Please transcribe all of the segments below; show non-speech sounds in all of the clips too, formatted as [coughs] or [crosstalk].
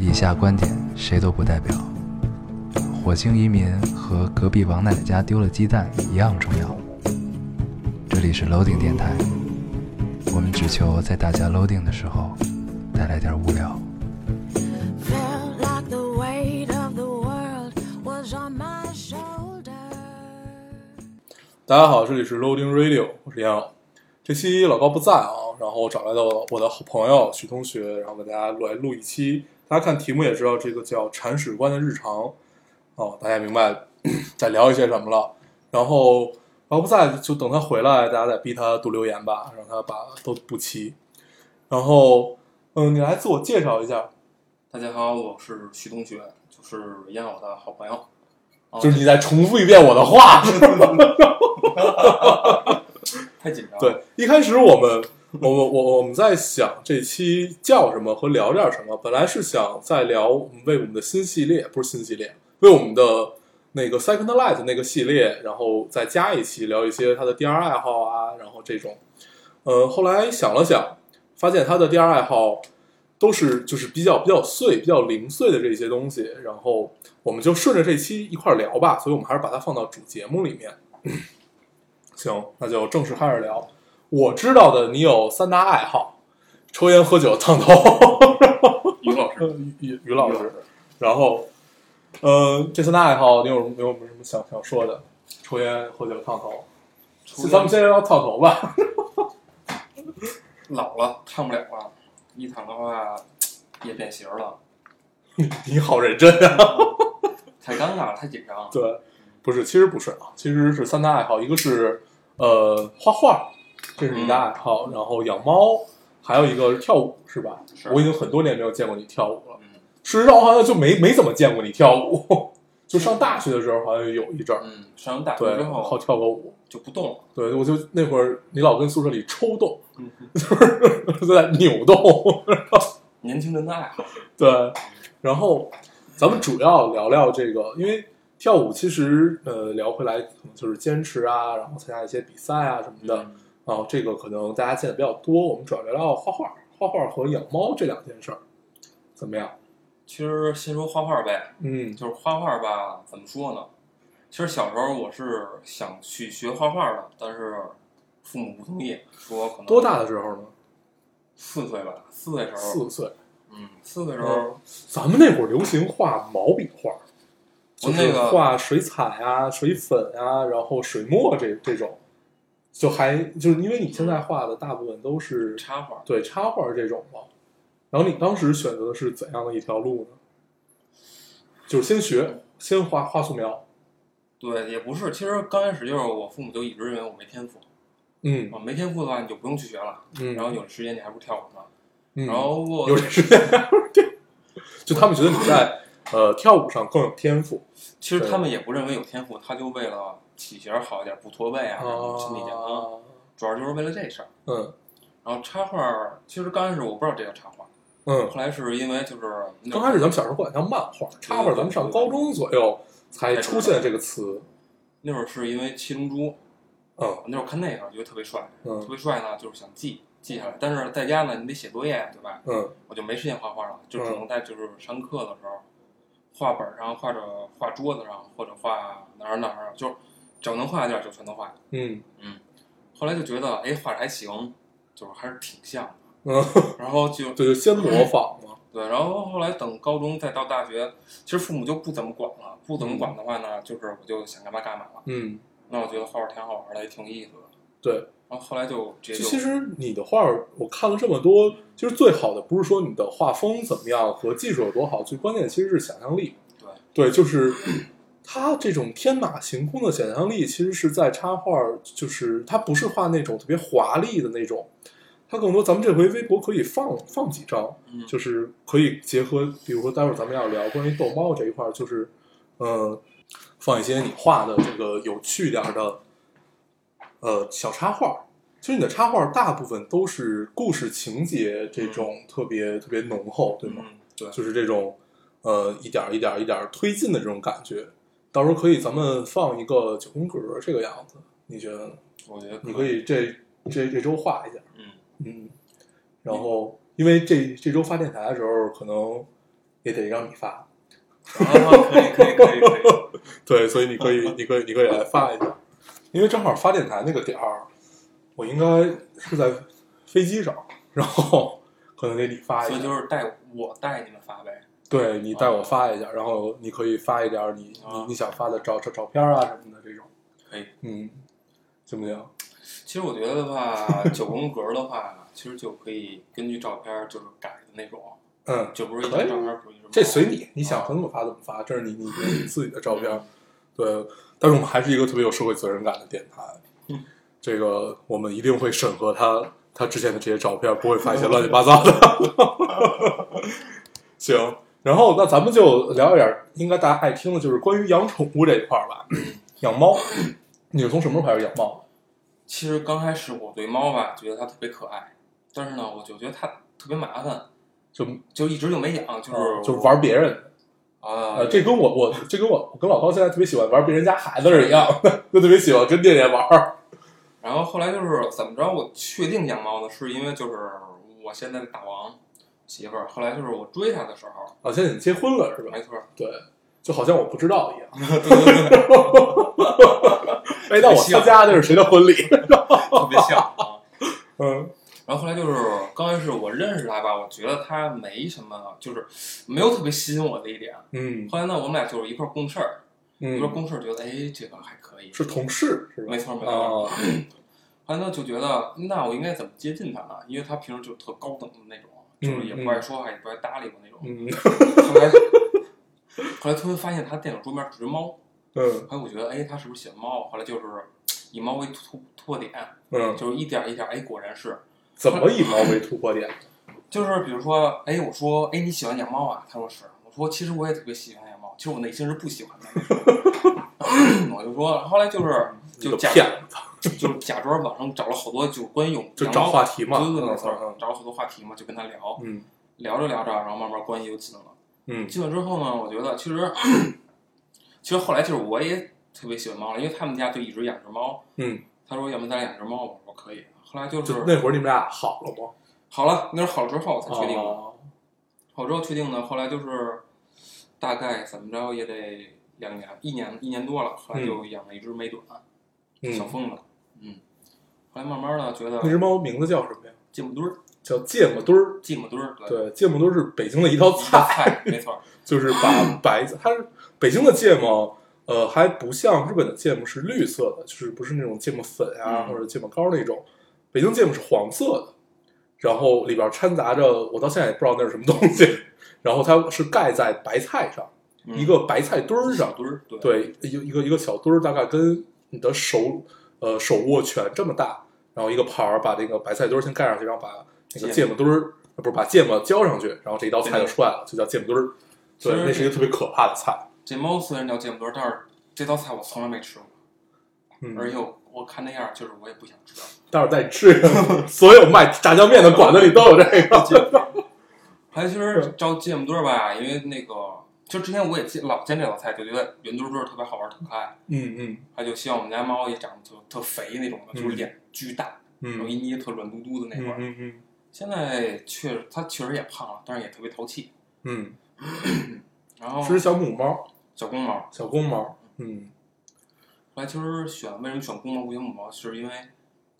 以下观点谁都不代表。火星移民和隔壁王奶奶家丢了鸡蛋一样重要。这里是 Loading 电台，我们只求在大家 Loading 的时候带来点无聊。Felt like the weight of the world was on my shoulder. 大家好，这里是 Loading Radio，我是杨洋。这期老高不在啊，然后找来了我的好朋友许同学，然后给大家来录一期。大家看题目也知道，这个叫“铲屎官的日常”哦，大家明白在聊一些什么了。然后老高不在，就等他回来，大家再逼他读留言吧，让他把都补齐。然后，嗯，你来自我介绍一下，大家好，我是徐同学，就是烟老的好朋友。哦就是你再重复一遍我的话。[laughs] [laughs] 太紧张了。对，一开始我们，[laughs] 我们，我我们在想这期叫什么和聊点什么。本来是想再聊我们为我们的新系列，不是新系列，为我们的那个 Second Light 那个系列，然后再加一期聊一些他的第二爱好啊，然后这种。呃，后来想了想，发现他的第二爱好都是就是比较比较碎、比较零碎的这些东西，然后我们就顺着这期一块儿聊吧。所以我们还是把它放到主节目里面。[coughs] 行，那就正式开始聊。我知道的，你有三大爱好：抽烟、喝酒、烫头。[laughs] 于老师，于于于老师，然后，呃，这三大爱好，你有有没有什么想想说的？抽烟、喝酒、烫头。咱们先聊烫头吧。[laughs] 老了烫不了了，一烫的话也变形了，你好认真啊！[laughs] 太尴尬了，太紧张了。对，不是，其实不是啊，其实是三大爱好，一个是呃画画，这是你的爱好，然后养猫，还有一个是跳舞，是吧？是我已经很多年没有见过你跳舞了。嗯事实上，我好像就没没怎么见过你跳舞，[laughs] 就上大学的时候好像有一阵儿，嗯，上完大学之后好跳个舞。就不动了。对，我就那会儿你老跟宿舍里抽动，嗯，就是 [laughs] 在扭动。[laughs] 年轻人的爱好。对，然后咱们主要聊聊这个，因为跳舞其实呃聊回来可能就是坚持啊，然后参加一些比赛啊什么的。嗯然后这个可能大家见的比较多，我们主要聊聊画画，画画和养猫这两件事儿，怎么样？其实先说画画呗，嗯就是画画吧，怎么说呢？其实小时候我是想去学画画的，但是父母不同意，说可能多大的时候呢？四岁吧，四岁时候，四岁。嗯，四岁时候咱们那会儿流行画毛笔画，就那个画水彩啊、水粉啊，然后水墨这这种，就还就是因为你现在画的大部分都是插画，对插画这种嘛，然后你当时选择的是怎样的一条路呢？就是先学，先画画素描，对，也不是。其实刚开始就是我父母就一直认为我没天赋嗯啊，没天赋的话你就不用去学了，嗯，然后有时间你还不如跳舞呢。嗯然后我有时间，就他们觉得你在呃跳舞上更有天赋，其实他们也不认为有天赋，他就为了体型好一点，不驼背啊，然后身体健康，啊，主要就是为了这事儿。嗯然后插画，其实刚开始我不知道这叫插画，嗯，后来是因为就是那刚开始咱们小时候管它叫漫画，插画咱们上高中左右才出现这个词。那会儿是因为七龙珠，嗯那会儿看那个觉得特别帅，特嗯别帅呢，就是想记记下来。但是在家呢，你得写作业，对吧？嗯我就没时间画画了，就只嗯能在就是上课的时候，画本上或者画桌子上，或者画哪儿哪儿，就是只要能画的地儿就全都画。嗯嗯后来就觉得，哎，画的还行，就是还是挺像的。嗯，然后就 [laughs] 对，就先模仿嘛。[laughs] 对，然后后来等高中再到大学，其实父母就不怎么管了。不怎么管的话呢，就是我就想干嘛干嘛了。嗯，那我觉得画画挺好玩的，也挺有意思的。对。然后后来就直接就其实你的画儿，我看了这么多，其实最好的不是说你的画风怎么样和技术有多好，最关键的其实是想象力。对对，就是他这种天马行空的想象力，其实是在插画，就是他不是画那种特别华丽的那种，他更多咱们这回微博可以放放几张，嗯就是可以结合，比如说待会儿咱们要聊关于逗猫这一块儿，就是呃，放一些你画的这个有趣点儿的呃小插画。其实你的插画大部分都是故事情节这种特别、特别浓厚，对吗？嗯，对，就是这种呃一点儿一点儿一点儿推进的这种感觉。到时候可以咱们放一个九宫格这个样子，你觉得呢？我觉得你可以这这这周画一下，嗯嗯，然后因为这这周发电台的时候，可能也得让你发。啊，可以可以可以可以，[laughs] 对，所以你可以，你可以，你可以来发一下，因为正好发电台那个点儿，我应该是在飞机上，然后可能得你发一下。所以就是带我带你们发呗。对你带我发一下，然后你可以发一点儿你你啊你想发的照照照片啊什么的这种，可以。嗯，行不行？其实我觉得的话，九宫格的话，其实就可以根据照片就是改的那种，嗯，就不是一张照片这随你，你想怎么发怎么发，这是你你你自己的照片。对，但是我们还是一个特别有社会责任感的电台。嗯这个我们一定会审核他他之前的这些照片，不会发一些乱七八糟的。[laughs] 行，然后那咱们就聊一点儿应该大家爱听的，就是关于养宠物这一块儿吧。[laughs] 养猫，你是从什么时候开始养猫？其实刚开始我对猫吧，觉得它特别可爱，但是呢，我就觉得它特别麻烦，就就一直就没养，就是、呃就是玩别人。啊，呃，这跟我我这跟我我跟老高现在特别喜欢玩别人家孩子是一样的，[laughs] 就特别喜欢跟店店玩儿。然后后来就是怎么着，我确定养猫呢，是因为就是我现在的大王媳妇儿，后来就是我追她的时候，啊，现在你结婚了是吧没？错，对，就好像我不知道一样。[laughs] 哎，那我参加的是谁的婚礼？特别像啊。嗯 [laughs] 然后后来就是刚开始我认识他吧，我觉得他没什么，就是没有特别吸引我的一点。嗯后来呢，我们俩就是一块儿共事儿，一块儿嗯，共事儿，觉得哎这个还可以，是同事是吧？没错没错。啊，[clears throat] 后来呢就觉得那我应该怎么接近他呢？因为他平时就特高等的那种，就是也不爱说话，也不爱搭理我那种。嗯 [laughs] 后来后来突然发现他电脑桌面是只猫，嗯后来我觉得哎他是不是喜欢猫？后来就是以猫为突突破点，嗯，就是一点一点哎果然是。怎么以猫为突破点？[laughs] 就是比如说，哎，我说，哎，你喜欢养猫啊？他说是。我说，其实我也特别喜欢养猫，其实我内心是不喜欢的。[laughs] 我就说，后来就是就假骗子，就假装网上找了好多就关于养就找话题嘛。对对对，没嗯错，嗯找了好多话题嘛，就跟他聊，嗯聊着聊着，然后慢慢关系就近了。嗯近了之后呢，我觉得其实其实后来就是我也特别喜欢猫了，因为他们家就一直养着猫。嗯，他说要不咱俩养只猫吧，我说可以。后来就就是那会儿你们俩好了吗？好了，那是好了之后才确定的。哦好之后确定的，后来就是大概怎么着也得两年、一年、一年多了，后来就养了一只美短、小嗯，疯子，嗯，后来慢慢的觉得那只猫名字叫什么呀？芥末墩儿、叫芥末墩儿。芥末墩儿，对，芥末墩儿是北京的一道菜。[laughs] 没错，就是把 [clears throat] 白菜，它是北京的芥末，呃，还不像日本的芥末是绿色的，就是不是那种芥末粉啊、嗯或者芥末膏那种，北京芥末是黄色的，然后里边掺杂着，我到现在也不知道那是什么东西，然后它是盖在白菜上，嗯一个白菜墩儿上，墩儿，对，对，一个一个一个小墩儿，大概跟你的手呃手握拳这么大，然后一个盘儿把这个白菜墩儿先盖上去，然后把那个芥芥末墩儿呃不是把芥末浇上去，然后这一道菜就出来了，就叫芥末墩儿。对，那是一个特别可怕的菜。这猫虽然叫芥末墩儿，但是这道菜我从来没吃过，嗯，而且我我看那样儿，就是我也不想吃。待会儿再吃。[laughs] 所有卖炸酱面的馆子里都有这个。[laughs] 还有其实叫芥末墩儿吧，因为那个就之前我也见老见这道菜，就觉得圆墩墩儿特别好玩，特可爱。嗯嗯他就希望我们家猫也长得特特肥那种的，就是嗯脸巨大，然后嗯一捏特软嘟嘟的那种。嗯嗯现在确实它确实也胖了，但是也特别淘气。嗯然后嗯，是小母猫，小公猫，小公猫。嗯后来其实选为什么选公猫不选母猫，是因为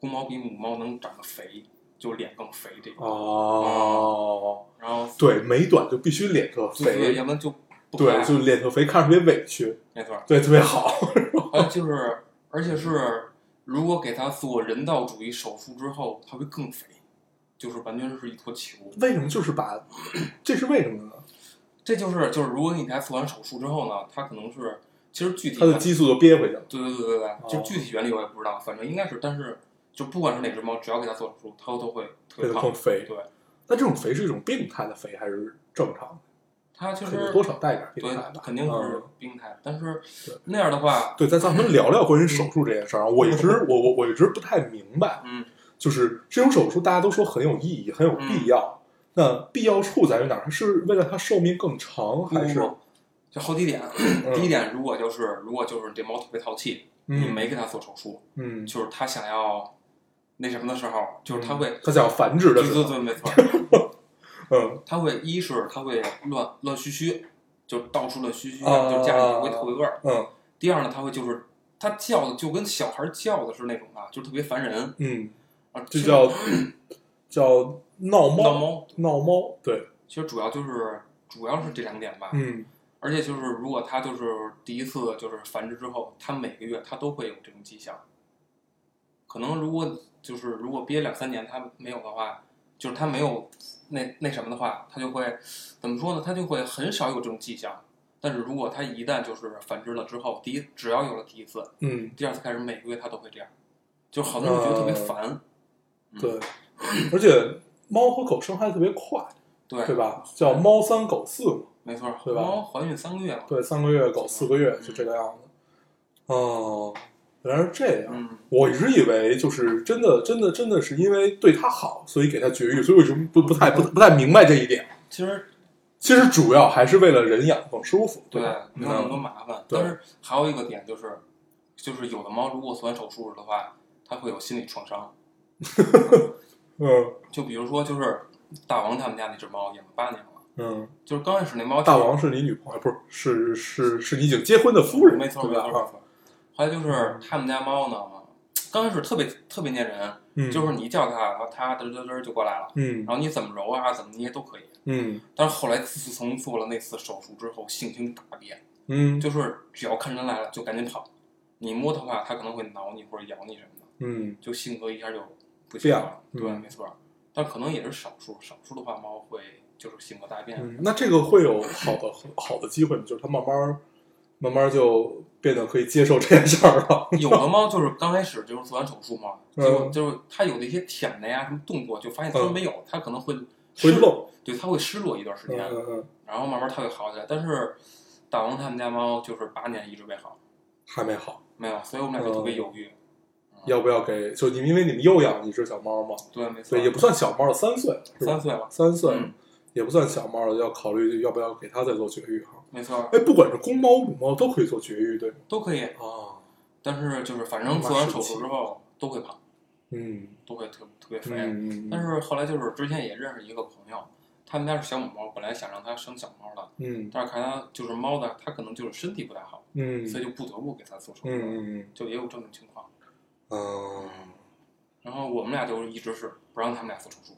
公猫比母猫能长得肥，就是脸更肥这种。哦，然后对，美短就必须脸特肥，要不然就对，就脸特肥，看着特别委屈，没错。对，特别好。[laughs] 就是，而且是如果给它做人道主义手术之后，它会更肥，就是完全是一坨球。为什么就是把？这是为什么呢？这就是就是，如果你给它做完手术之后呢，它可能是其实具体它的激素就憋回去了。对对对对对，就哦具体原理我也不知道，反正应该是，但是就不管是哪只猫，只要给它做手术，它都会特别胖。肥。对，那这种肥是一种病态的肥还是正常的？它其实多少带点病对态吧。肯定是嗯病态，但是那样的话，对，咱咱们聊聊关于手术这件事儿啊。我一直我我我一直不太明白，嗯，就是这种手术大家都说很有意义，很有必要。那必要处在于哪儿？是为了它寿命更长，还是就好几点。嗯第一点，如果就是如果就是这猫特别淘气，你嗯没给它做手术，嗯，就是它想要那什么的时候，就是它会它想要繁殖的时候，对对对，没错。[laughs] 嗯它会一是它会乱乱嘘嘘，就到处乱嘘嘘，啊就家里会特别味儿。嗯第二呢，它会就是它叫的就跟小孩叫的是那种啊，就特别烦人嗯，啊。这叫 [clears throat] 叫闹猫闹猫，闹猫，对，其实主要就是主要是这两点吧。嗯而且就是如果它就是第一次就是繁殖之后，它每个月它都会有这种迹象。可能如果就是如果憋两三年它没有的话，就是它没有那那什么的话，它就会怎么说呢？它就会很少有这种迹象。但是如果它一旦就是繁殖了之后，第一只要有了第一次，嗯，第二次开始每个月它都会这样，就好多人觉得特别烦。嗯对，而且猫和狗生孩子特别快，对对吧？叫猫三狗四嘛，没错，对吧猫怀孕三个月嘛。对，三个月狗四个月就这个样子。哦，原来是这样。嗯，我一直以为就是真的，真的，真的是因为对它好，所以给它绝育，所以为什么不不太不不太明白这一点。其实其实主要还是为了人养更舒服，对？没有那么多麻烦。但是还有一个点就是，就是有的猫如果做完手术的话，它会有心理创伤。[laughs] 嗯就比如说，就是大王他们家那只猫养了八年了，嗯，就是刚开始那猫大王是你女朋友，不是是是是你已经结婚的夫人，没错没错。后来就是他们家猫呢，刚开始特别特别粘人，嗯，就是你叫它，然后它嘚嘚嘚就过来了，嗯然后你怎么揉啊，怎么捏都可以。嗯但是后来自从做了那次手术之后，性情大变，嗯就是只要看人来了就赶紧跑，你摸它的话，它可能会挠你或者咬你什么的。嗯就性格一下就不行变了对，没错。但可能也是少数，少数的话猫会就是性格大变。嗯，那这个会有好的好的机会吗？就是它慢慢慢慢就变得可以接受这件事儿了。有的猫就是刚开始就是做完手术嘛，嗯就就是它有那些舔的呀什么动作，就发现它嗯没有，它可能会会失落，对，它会失落一段时嗯间，然后慢慢它会好起来。但是大王他们家猫就是八年一直没好，还没好。没有，所以我们俩就特别犹豫。要不要给？就你们因为你们又养了一只小猫嘛，对，没错，对，也不算小猫了，三岁三岁了，三岁嗯也不算小猫了，要考虑要不要给它再做绝育哈。没错，哎，不管是公猫母猫都可以做绝育，对吗？都可以。啊，但是就是反正做完手术之后都会胖，嗯都会特特别肥。嗯，但是后来就是之前也认识一个朋友，他们家是小母猫，本来想让它生小猫的，嗯但是看它就是猫的，它可能就是身体不太好，嗯所以就不得不给它做手术，嗯嗯就也有这种情况。嗯然后我们俩就一直是不让他们俩做手术，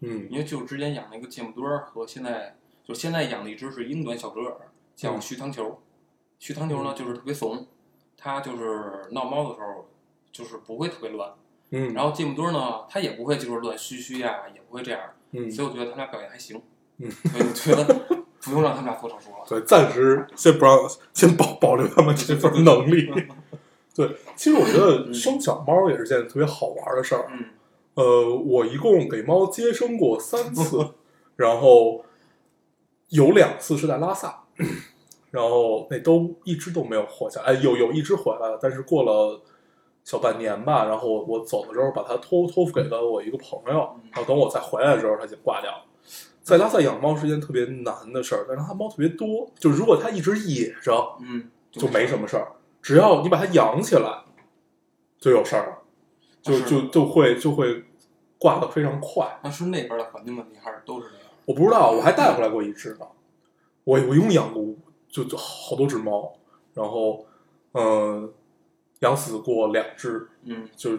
嗯因为就是之前养了一个芥末墩儿和现在就现在养的一只是英短小折耳，叫嗯须糖球。徐糖球呢就是特别怂，它就是闹猫的时候就是不会特别乱，嗯，然后芥末墩儿呢它也不会就是乱嘘嘘呀，也不会这样，嗯所以我觉得他俩表现还行，嗯所以我觉得不用让他们俩做手术了。[laughs] 对，暂时先不让，先保保留他们这份能力。[laughs] 对，其实我觉得生小猫也是件特别好玩的事儿。嗯，呃，我一共给猫接生过三次，[laughs] 然后有两次是在拉萨，[clears throat] 然后那都一只都没有活下来，哎，有有一只回来了，但是过了小半年吧，然后我我走的时候把它托托付给了我一个朋友，然后等我再回来的时候，它已经挂掉了。在拉萨养猫是件特别难的事儿，但是它猫特别多，就如果它一直野着，嗯，就没什么事儿，只要你把它养起来，就有事儿了，就就就会就会挂的非常快。那是那边的环境问题，还是都是？我不知道，我还带回来过一只呢。我我一共养过就就好多只猫，然后嗯、呃养死过两只，嗯，就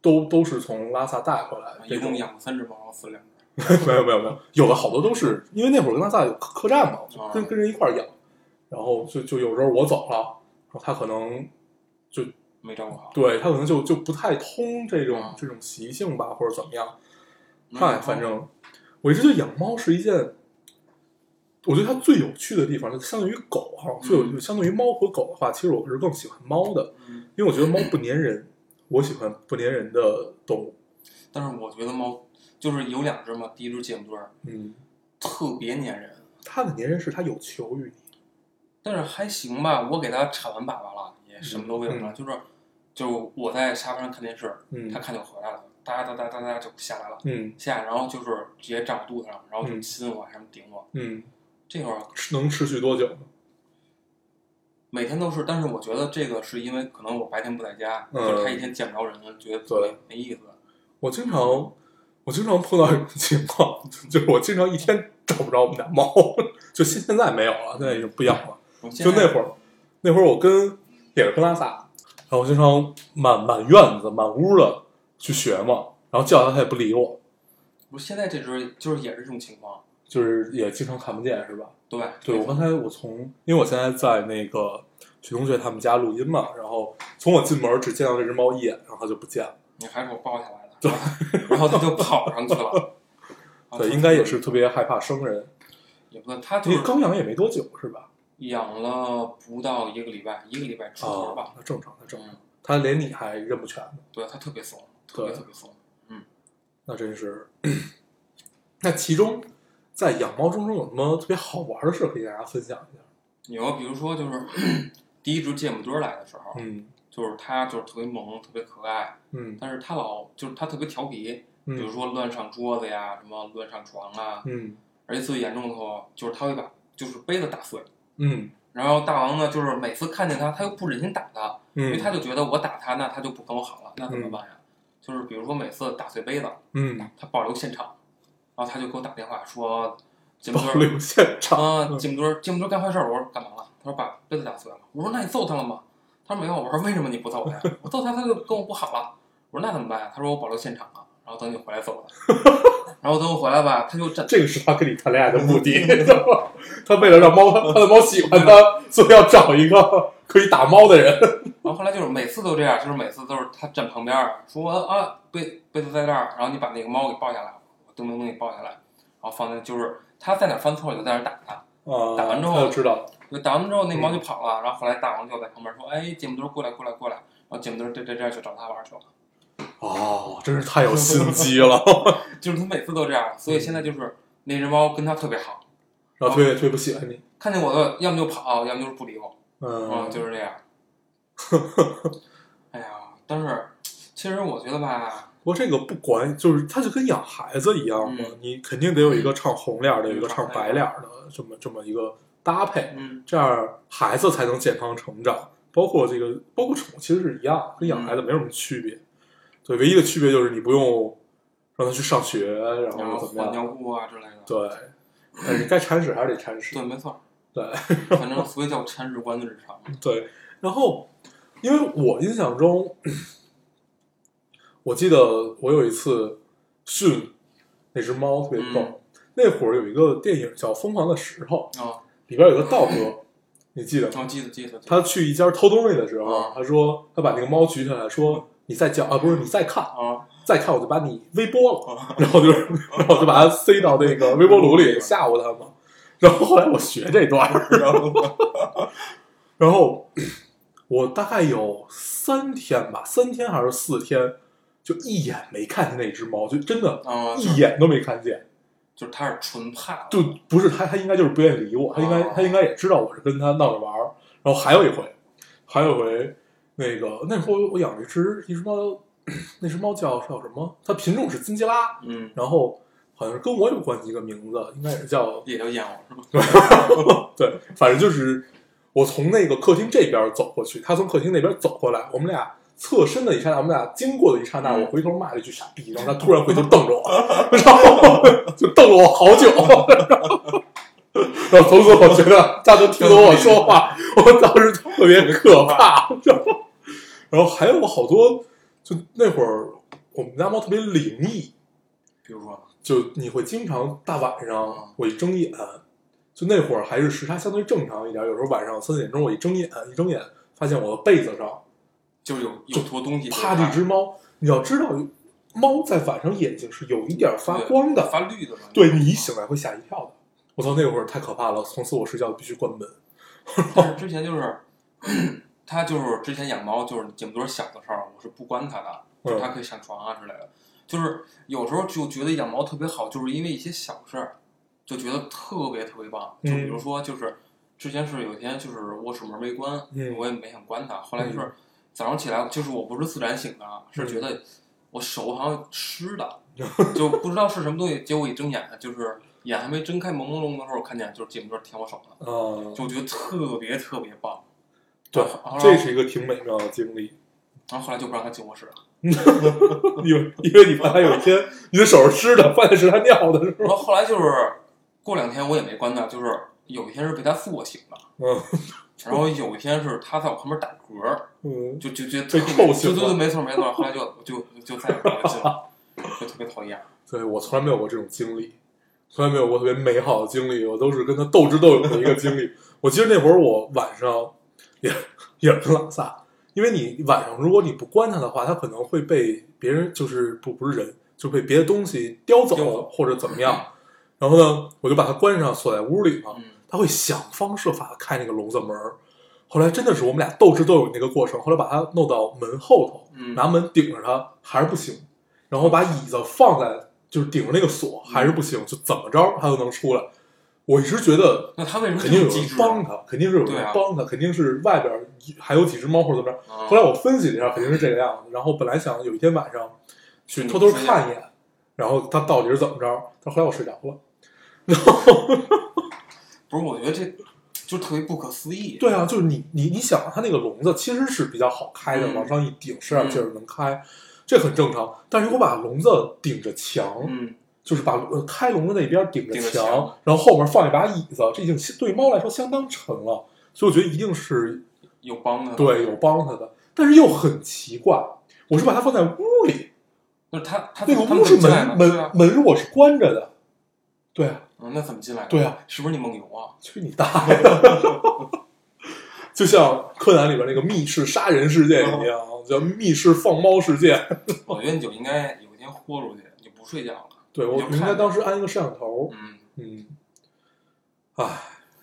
都都是从拉萨带回来的。一共养了三只猫，死两只。[laughs] 没有没有没有，有的好多都是因为那会儿跟拉萨有客客栈嘛，就跟啊跟人一块儿养，然后就就有时候我走了，然后他可能就没照顾好。对他可能就就不太通这种啊这种习性吧，或者怎么样。嗯嗨，反正我一直觉得养猫是一件，我觉得它最有趣的地方，就相当于狗哈，最有嗯相当于猫和狗的话，其实我是更喜欢猫的，嗯，因为我觉得猫不粘人，我喜欢不粘人的动物。但是我觉得猫就是有两只嘛，第一只芥末墩儿嗯，特别粘人，它的粘人是它有求于你。但是还行吧。我给它铲完粑粑了，也什么都没有了，就是就我在沙发上看电视，嗯它看见我回来了，哒哒哒哒哒就下来了，嗯下来然后就是直接站我肚子上，然后就嗯亲我，还么顶我。嗯，这会儿能持续多久呢？每天都是，但是我觉得这个是因为可能我白天不在家，嗯就是他一天见不着人，觉得特别没意思。我经常我经常碰到一种情况，就是我经常一天找不着我们家猫，就现现在没有了，现在已经不养了。就那会儿，那会儿我跟也是跟拉萨，然后我经常满满院子、满屋的去学嘛，然后叫它它也不理我，不是现在这只就是也是这种情况，就是也经常看不见，是吧？对对，我刚才我从，因为我现在在那个许同学他们家录音嘛，然后从我进门只见到这只猫一眼，然后它就不见了。你还给我抱下来了，对，[laughs] 然后它就跑上去了。[laughs] 啊对，应该也是特别害怕生人。也不算，它就你是刚养也没多久是吧？养了不到一个礼拜，一个礼拜出头吧啊。，那正常，那正常。嗯，它连你还认不全呢，对，它特别怂，特别特别怂。那真是。那其中在养猫中中有什么特别好玩的事儿可以给大家分享一下？有比如说就是 [clears throat] 第一只芥末墩来的时候，嗯就是它就是特别萌，特别可爱，嗯但是它老就是它特别调皮，比如嗯说乱上桌子呀，什么乱上床啊，嗯而且最严重的时候就是它会把就是杯子打碎。嗯然后大王呢，就是每次看见它，他又不忍心打它，因为嗯他就觉得我打它，那它就不跟我好了，那怎么办呀？就是比如说每次打碎杯子，嗯，他保留现场，然后他就给我打电话说，芥末保墩儿留现场。啊，芥末墩儿，芥末墩儿干坏事。我说干嘛了？他说把杯子打碎了。我说那你揍他了吗？他说没有。我说为什么你不揍他呀？我揍他他就跟我不好了。我说那怎么办呀？他说我保留现场了，然后等你回来揍他。然后等我回来吧，他就站。这个是他跟你谈恋爱的目的，[laughs] 他为了让猫他的猫喜欢他，所以要找一个可以打猫的人。然后后来就是每次都这样，就是每次都是他站旁边儿说啊被被子在这儿，然后你把那个猫给抱下来，我咚咚咚给抱下来，然后放在就是他在哪儿犯错我就在哪儿打他。啊，打完之后就知道，就打完之后那猫就跑了，然后后来大王就在旁边说，哎，芥末墩儿过来过来过来，然后芥末墩儿这这这去找他玩去了。哦，真是太有心机了，[laughs] 就是他每次都这样，所以现在就是那只猫跟他特别好，然后特别特别不喜欢你，看见我的要么就跑，要么就是不理我，嗯，嗯，就是这样。[laughs] 哎呀，但是其实我觉得吧，不过这个不管，就是它就跟养孩子一样嘛，嗯。你肯定得有一个唱红脸儿的，有一个唱白脸儿。的，这么这么一个搭配，嗯，这样孩子才能健康成长。包括这个，包括宠物其实是一样，跟养孩子没什么区别。对，唯一的区别就是你不用让他去上学，然然后怎么样？尿布啊之类的。对，但是该铲屎还是得铲屎对，。没错，对反正所以叫铲屎官的日常。对，然后因为我印象中，我记得我有一次训那只猫特别逗，嗯那会儿有一个电影叫《疯狂的石头》，啊，里边有个道哥，你记得吗？记得记得。记得他去一家偷东西的时候嗯，他说他把那个猫举起来说：“你再叫啊，不是你再看，啊，再看我就把你微波了。”然后就是，然后就把它塞到那个微波炉里吓唬他嘛。然后后来我学这段儿，然后然后我大概有三天吧，三天还是四天，就一眼没看见那只猫，就真的啊，一眼都没看见。就是它是纯怕，就不是它，它应该就是不愿意理我，它应该哦他应该也知道我是跟它闹着玩儿。然后还有一回，还有一回，那个那时候我养了一只一只猫，[clears throat] 那只猫叫叫什么？它品种是金吉拉，嗯，然后好像是跟我有关系一个名字，应该也是叫也叫燕窝是吗？[laughs] 对，反正就是我从那个客厅这边走过去，他从客厅那边走过来，我们俩侧身的一刹那，我们俩经过的一刹那，嗯我回头骂了一句傻逼，然后他突然回头瞪着我，[laughs] 然后就瞪了我好久，[laughs] 然后从此我觉得他能听懂我说话，我当时特别可怕，然后然后还有好多，就那会儿我们家猫特别灵异，比如说，就你会经常大晚上我一睁眼，就那会儿还是时差相对正常一点，有时候晚上三四点钟我一睁眼，一睁眼发现我的被子上就有有坨东西趴着一只猫。你要知道，猫在晚上眼睛是有一点发光的，发绿的嘛。对你一醒来会吓一跳的。我操，那会儿太可怕了！从此我睡觉必须关门。之前就是，他就是之前养猫，就是芥末墩小的时候，我是不关它的，就是它可以上床啊之类的。就是有时候就觉得养猫特别好，就是因为一些小事儿，就觉得特别特别棒。就比如说，就是之前是有一天就是卧室门没关，嗯我也没想关它。后来就是早上起来，就是我不是自然醒的，是觉得我手好像湿的，[laughs] 就不知道是什么东西。结果一睁眼，就是眼还没睁开，朦朦胧胧的时候，看见就是芥末墩舔我手了。啊，就觉得特别特别棒。对这是一个挺美妙的经历。然后后来就不让他进卧室了。[laughs] 因为因为你怕他有一天你的手是湿的，发现是他尿的，是吧？然后后来就是过两天我也没关他，就是有一天是被它做醒的，嗯 [laughs] 然后有一天是他在我旁边打嗝，嗯，就就觉得被特别臭醒了对对对，没错没错。后来就就就再也不要进了，[laughs] 就特别讨厌。对我从来没有过这种经历，从来没有过特别美好的经历，我都是跟他斗智斗勇的一个经历。我记得那会儿我晚上 [laughs] 也也是跟拉萨，因为你晚上如果你不关它的话，它可能会被别人就是不不是人，就被别的东西叼走了或者怎么样。然后呢，我就把它关上，锁在屋里嘛。嗯，他会想方设法的开那个笼子门儿。后来真的是我们俩斗智斗勇那个过程，后来把它弄到门后头，嗯拿门顶着它还是不行，然后把椅子放在就是顶着那个锁还是不行，就怎么着它都能出来。我一直觉得那他为什么肯定有？帮他，肯定是有人帮他，肯定是外边还有几只猫或者怎么着。啊后来我分析了一下，肯定是这个样子。然后本来想有一天晚上去偷偷看一眼，然后他到底是怎么着，但后来我睡着了。[laughs] 不是，我觉得这就特别不可思议。对啊，就是你你你想，它那个笼子其实是比较好开的，嗯往上一顶，使点劲儿能开，这很正常。但是如果把笼子顶着墙，嗯，就是把呃开笼的那边顶着顶着墙，然后后面放一把椅子，这已经对猫来说相当沉了，所以我觉得一定是有帮的。对有帮它的，但是又很奇怪，我是把它放在屋里，就是他他那个屋是？门啊门，门如果是关着的，对啊，嗯，那怎么进来？对啊，是不是你梦游啊？去你大爷！[laughs] 就像柯南里边那个密室杀人事件一样，叫密室放猫事件。我觉得你就应该有一天豁出去，你不睡觉了。对我应该当时安一个摄像头。嗯，嗯，唉，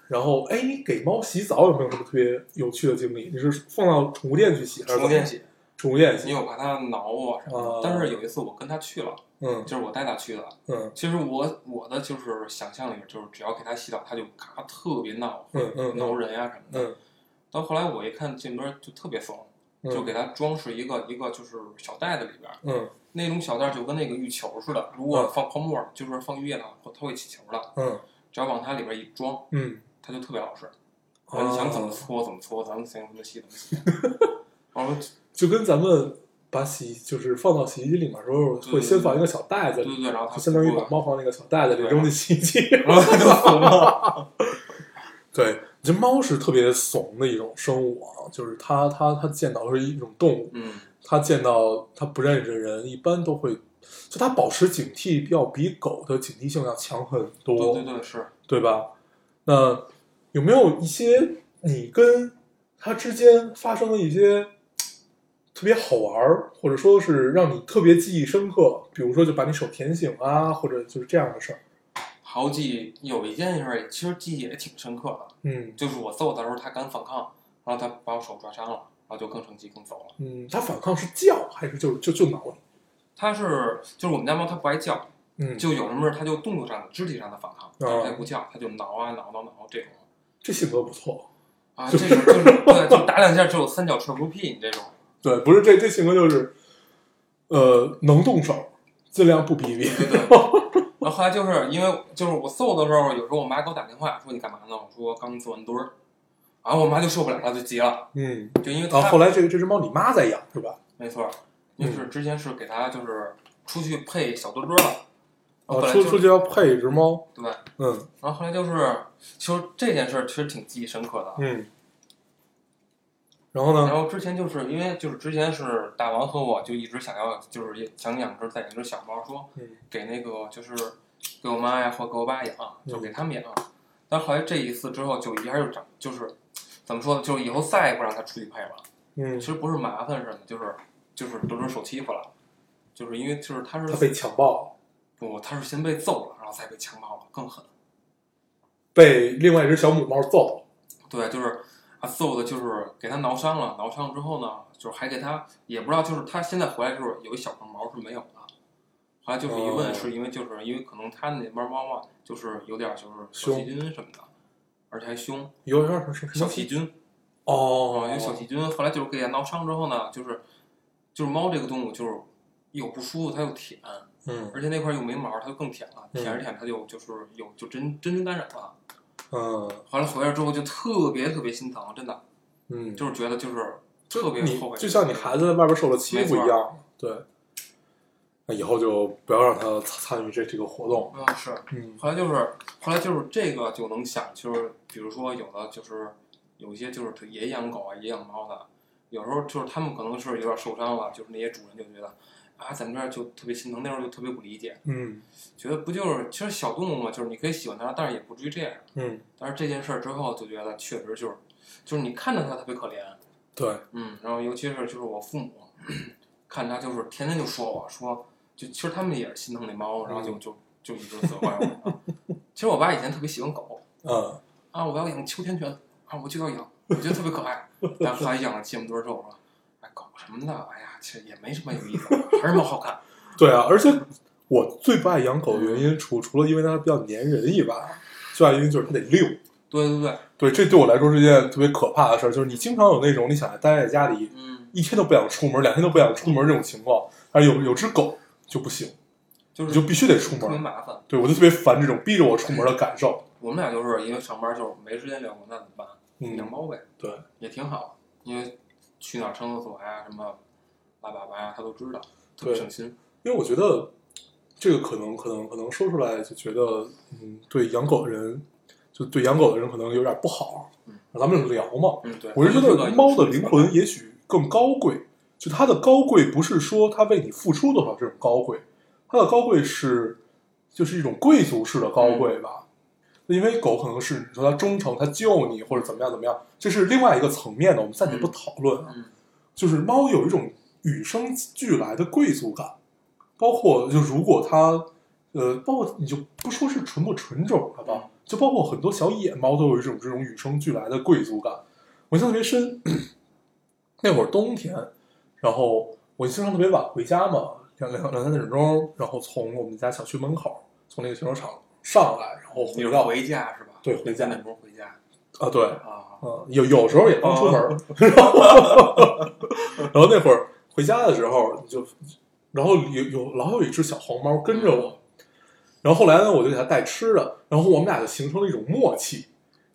然后哎，你给猫洗澡有没有什么特别有趣的经历？你是放到宠物店去洗还是宠物店，洗，宠物店洗因。为我怕它挠我什么啊的。但是有一次我跟它去了，嗯就是我带它去的。嗯其实我我的就是想象里就是只要给它洗澡，它就嘎特别闹，嗯嗯嗯挠人呀、什么的。嗯到后来我一看这边就特别怂，就嗯给它装饰一个一个就是小袋子里边，嗯那种小袋就跟那个浴球似的，如果嗯放泡沫，就是放浴液的话，它会起球的。嗯只要往它里边一装，嗯，它就特别好使。然后你想怎么哦搓怎么搓，咱们想怎么洗怎么洗。[laughs] 然后就跟咱们把洗就是放到洗衣机里面的时候，会先放一个小袋子里，对对对，然后它就相当于把猫放那个小袋子里对扔进洗衣机。然后它就怂了。[laughs] 对，这猫是特别怂的一种生物啊，就是它它它见到是一种动物，嗯，它见到它不认识的人，一般都会，就它保持警惕要比狗的警惕性要强很多，对对对，是。对吧？那有没有一些你跟它之间发生的一些特别好玩儿，或者说是让你特别记忆深刻，比如说就把你手舔醒啊，或者就是这样的事儿？好记有一件事，其实记忆也挺深刻的，嗯就是我揍他的时候，他敢反抗，然后他把我手抓伤了，然后就更生气更走了。嗯，它反抗是叫还是就就就挠你？他是就是我们家猫，它不爱叫，嗯，就有什么事它就动作上的、肢体上的反抗，但是它不叫，它就挠啊挠挠挠这种。这性格不错。啊，这个就是对，就打两下只有三脚踹不屁，你这种。对，不是这这性格就是，呃，能动手，尽量不逼逼。对对。然后后来就是因为就是我揍的时候，有时候我妈给我打电话说你干嘛呢？我说刚做完墩儿，然后我妈就受不了了，就急了，嗯，就因为她、然后后来这个这只猫你妈在养是吧？没错，因为嗯是之前是给它就是出去配小墩墩了，然后啊，本来就出出去要配一只猫。对，嗯然后后来就是其实这件事儿其实挺记忆深刻的。嗯。然后呢？然后之前就是因为就是之前是大王和我就一直想要就是也想养只再养只小猫，说嗯给那个就是给我妈呀或给我爸养，就给他们养。但后来这一次之后就一下就长就是怎么说呢，就是以后再也不让它出去配了。嗯其，实不是麻烦什么，就是就是都是受欺负了，就是因为就是它是它被强暴了，不，它是先被揍了，然后再被强暴了，更狠。被另外一只小母猫揍了。对，就是他揍的，就是给他挠伤了，挠伤之后呢，就是还给他也不知道，就是他现在回来就是有一小块毛是没有的。后来就是一问，哦是因为就是因为可能他那猫猫啊，就是有点就是小细菌什么的，而且还凶，有点是是小细菌哦，有小细菌。后来就是给它挠伤之后呢，就是就是猫这个动物就是又不舒服，它又舔，嗯而且那块又没毛，它就更舔了，嗯舔着舔它就就是有就真真菌感染了。嗯后来回来之后就特别特别心疼，真的嗯，就是觉得就是特别后悔，就像你孩子在外边受了欺负一样。对，那以后就不要让他参与这这个活动。嗯，是。嗯后来就是，后来就是这个就能想，就是比如说有的就是有一些就是也养狗啊，也养猫的，有时候就是他们可能是有点受伤了，就是那些主人就觉得啊，咱们这儿就特别心疼，那时候就特别不理解，嗯。觉得不就是其实小动物嘛，就是你可以喜欢它，但是也不至于这样。嗯，但是这件事儿之后就觉得确实就是，就是你看着它特别可怜，对，嗯，然后尤其是就是我父母看它就是天天就说我说，就其实他们也是心疼那猫，然后就就就一直责怪我。啊。[laughs] 其实我爸以前特别喜欢狗嗯。啊，我要养秋田犬啊，我就要养，我觉得特别可爱。[laughs] 但后来养了这么多之后，什么的，哎呀，其实也没什么有意思，还是猫好看。[laughs] 对啊，而且我最不爱养狗的原因，除除了因为它比较粘人以外，最大原因就是它得遛。对对对，对，这对我来说是一件特别可怕的事儿，就是你经常有那种你想待在家里嗯，一天都不想出门，两天都不想出门这种情况，但是有有只狗就不行，就是你就必须得出门。特别麻烦。对我就特别烦这种逼着我出门的感受。我们俩就是因为上班就是没时间遛狗，那怎么办？嗯养猫呗，对，也挺好，因为去哪儿上厕所呀、什么拉粑粑呀，他都知道，特别省心。因为我觉得这个可能可能可能说出来就觉得，嗯，对养狗的人，就对养狗的人可能有点不好。嗯，咱们聊嘛，嗯，对，我是觉得猫的灵魂也许更高贵，就它的高贵不是说它为你付出多少这种高贵，它的高贵是就是一种贵族式的高贵吧。因为狗可能是你说它忠诚，它救你或者怎么样怎么样，这是另外一个层面的，我们暂且不讨论啊。嗯就是猫有一种与生俱来的贵族感，包括就如果它，呃，包括你就不说是纯不纯种了吧，就包括很多小野猫都有一种这种与生俱来的贵族感。我印象特别深，[clears throat] 那会儿冬天，然后我经常特别晚回家嘛，两两两三点钟，然后从我们家小区门口从那个停车场上来，然后回到回家是吧？对回家三点钟回家啊对，啊。嗯，有有时候也刚出门儿，[laughs] 然后那会儿回家的时候就，然后有有老有一只小黄猫跟着我，然后后来呢，我就给它带吃的，然后我们俩就形成了一种默契。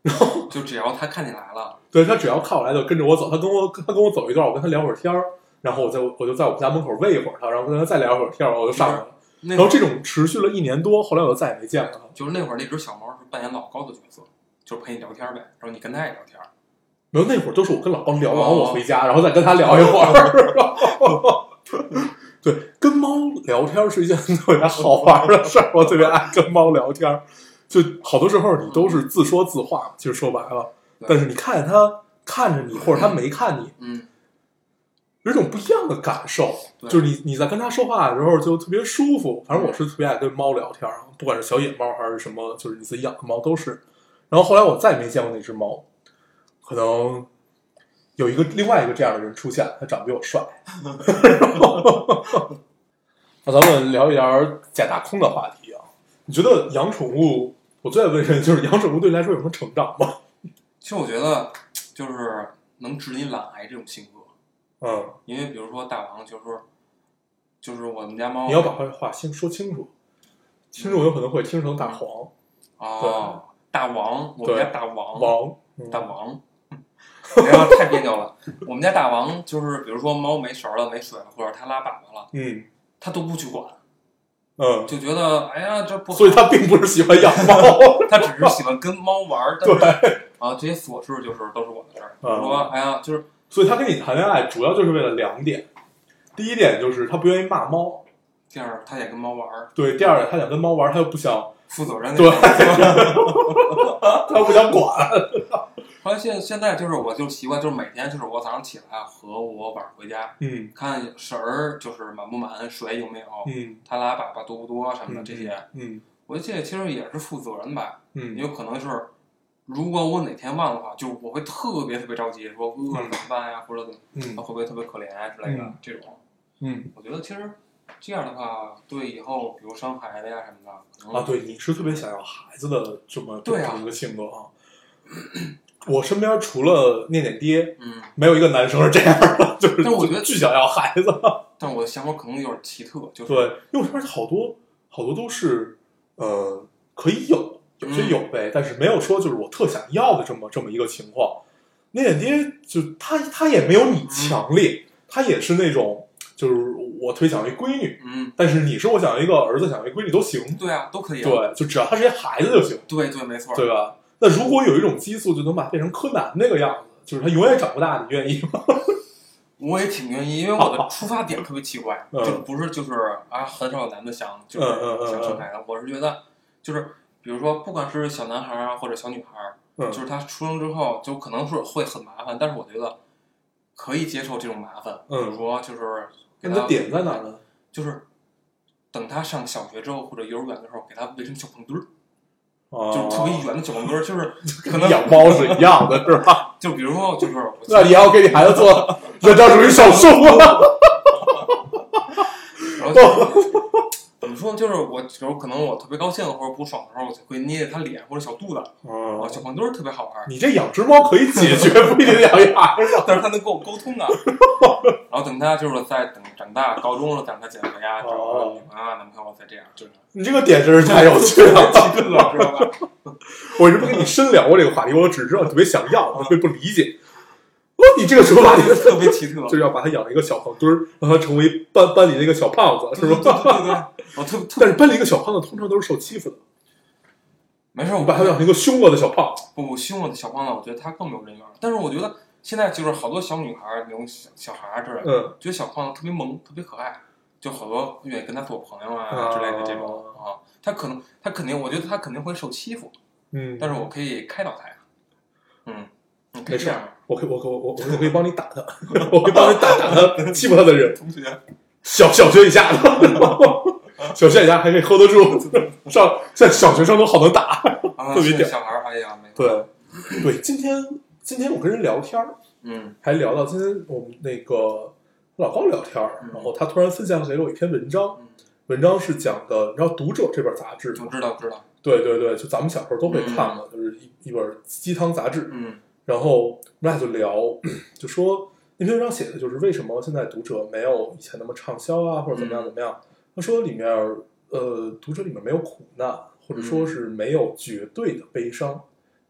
然后就只要他看你来了，对它只要看我来就跟着我走，它跟我它跟我走一段，我跟它聊会儿天儿，然后我在我就在我们家门口喂一会儿它，然后跟它再聊会儿天儿，我就上来了。那然后这种持续了一年多，后来我就再也没见过它。就是那会儿那只小猫是扮演老高的角色，就是陪你聊天呗，然后你跟它也聊天。没有那会儿都是我跟老高聊完哦我回家，然后再跟他聊一会儿。[laughs] 对，跟猫聊天是一件特别好玩的事儿，我特别爱跟猫聊天。就好多时候你都是自说自话，其实说白了，但是你看见它看着你，或者它没看你，嗯，有一种不一样的感受。就是你你在跟它说话的时候就特别舒服。反正我是特别爱跟猫聊天，不管是小野猫还是什么，就是你自己养的猫都是。然后后来我再也没见过那只猫，可能有一个另外一个这样的人出现，他长得比我帅。[laughs] [laughs] 那咱们聊一聊假大空的话题啊。你觉得养宠物？我最爱问人就是养宠物对你来说有什么成长吗？其实我觉得就是能治你懒癌这种性格，嗯，因为比如说大王就是，就是我们家猫，你要把话先说清楚，听众有可能会听成大黄哦，大王，我们家大王，王，嗯大王，哎呀，太别扭了。我们家大王就是，比如说猫没食儿了、没水了，或者它拉粑粑了，嗯它都不去管，嗯，就觉得哎呀这不好，所以他并不是喜欢养猫。[laughs] 他只是喜欢跟猫玩儿，对，啊这些琐事就是都是我的事儿。比啊如说哎呀，就是所以他跟你谈恋爱主要就是为了两点，第一点就是他不愿意骂猫，第二，他也跟猫玩儿，对；第二点他想跟猫玩儿，他又不想，负责任对。[laughs] 他又不想管。[laughs] 后来现现在就是，我就习惯，就是每天就是我早上起来和我晚上回家，嗯看食儿就是满不满，水有没有，嗯他拉粑粑多不多什么的嗯这些，嗯我觉得这其实也是负责任吧。嗯也有可能是，如果我哪天忘的话，就我会特别特别着急，说饿了怎么办呀，或者怎么，嗯会不会特别可怜啊之类的嗯这种。嗯我觉得其实这样的话，对以后比如生孩子呀什么的，可能啊，对，你是特别想要孩子的这么对啊这么一个性格啊。我身边除了念念爹，嗯，没有一个男生是这样的，[laughs] 就是但我觉得巨想要孩子。[laughs] 但我的想法可能有点奇特，就是对，因为我身边好多好多都是呃可以有，有些嗯有呗，但是没有说就是我特想要的这么这么一个情况。念念爹就他他也没有你强烈，他也是那种就是我特别想要一闺女，嗯，但是你说我想要一个儿子，想要一闺女都行，对啊，都可以啊。对，就只要他是一孩子就行，对对，没错。对吧？那如果有一种激素就能把变成柯南那个样子，就是他永远长不大，你愿意吗？[laughs] 我也挺愿意，因为我的出发点特别奇怪，嗯就不是就是啊，很少有男的想就是想生孩子，我是觉得就是比如说，不管是小男孩儿啊或者小女孩儿，嗯就是他出生之后就可能是会很麻烦，但是我觉得可以接受这种麻烦，嗯比如说就是给那他点在哪呢？就是等他上小学之后或者幼儿园的时候，给他喂成小胖墩儿，啊，就是特别圆的小胖墩儿，就是可能 [laughs] 养猫是一样的，是吧？[laughs] 就比如说就是 [laughs] 那你要给你孩子做人造属于手术吗？然后说？就是我有时候可能我特别高兴或者不爽的时候，我就会捏捏它脸或者小肚子，哦啊，小胖墩儿特别好玩儿，你这养只猫可以解决，[laughs] 不一定养一。但是它能跟我沟通啊。然后等它就是在等长大高中了，等它减肥啊，找个女朋友啊、男朋友再这样，就是你这个点真是太有趣了，知道吧？[laughs] 我是不跟你深聊过这个话题，我只知道你特别想要，我特别不理解。哦，你这个说法，[laughs] 特别奇特，[laughs] 就是要把他养成一个小胖墩儿，让他成为班班里的一个小胖子，是对对对吧？对对，我特 [laughs] 特但是班里一个小胖子通常都是受欺负的，没事，我把他养成一个凶恶的小胖子，不不凶恶的小胖子，我觉得他更没有人缘儿。但是我觉得现在就是好多小女孩儿那种小小孩儿之类的，嗯，觉得小胖子特别萌，特别可爱，就好多愿意跟他做朋友啊啊之类的这种啊。他可能他肯定，我觉得他肯定会受欺负，嗯，但是我可以开导他呀。嗯，你可以这样。我可以，我可以我我我可以帮你打他，[laughs] 我可以帮你打打他欺负他的人，同学，小小学以下的，小学以下还可以 hold 得住，上现在小学生都好能打。啊，特别屌小孩儿，哎呀，没对，对，今天今天我跟人聊天儿，嗯还聊到今天我们那个老高聊天儿，嗯然后他突然分享给了我一篇文章，嗯，文章是讲的，你知道《读者》这本杂志吗？我知道知道，对对对，就咱们小时候都会看嘛，就是一一本鸡汤杂志。嗯然后我们俩就聊，就说那篇文章写的就是为什么现在读者没有以前那么畅销啊，或者怎么样嗯怎么样。他说里面呃，读者里面没有苦难，或者说嗯是没有绝对的悲伤，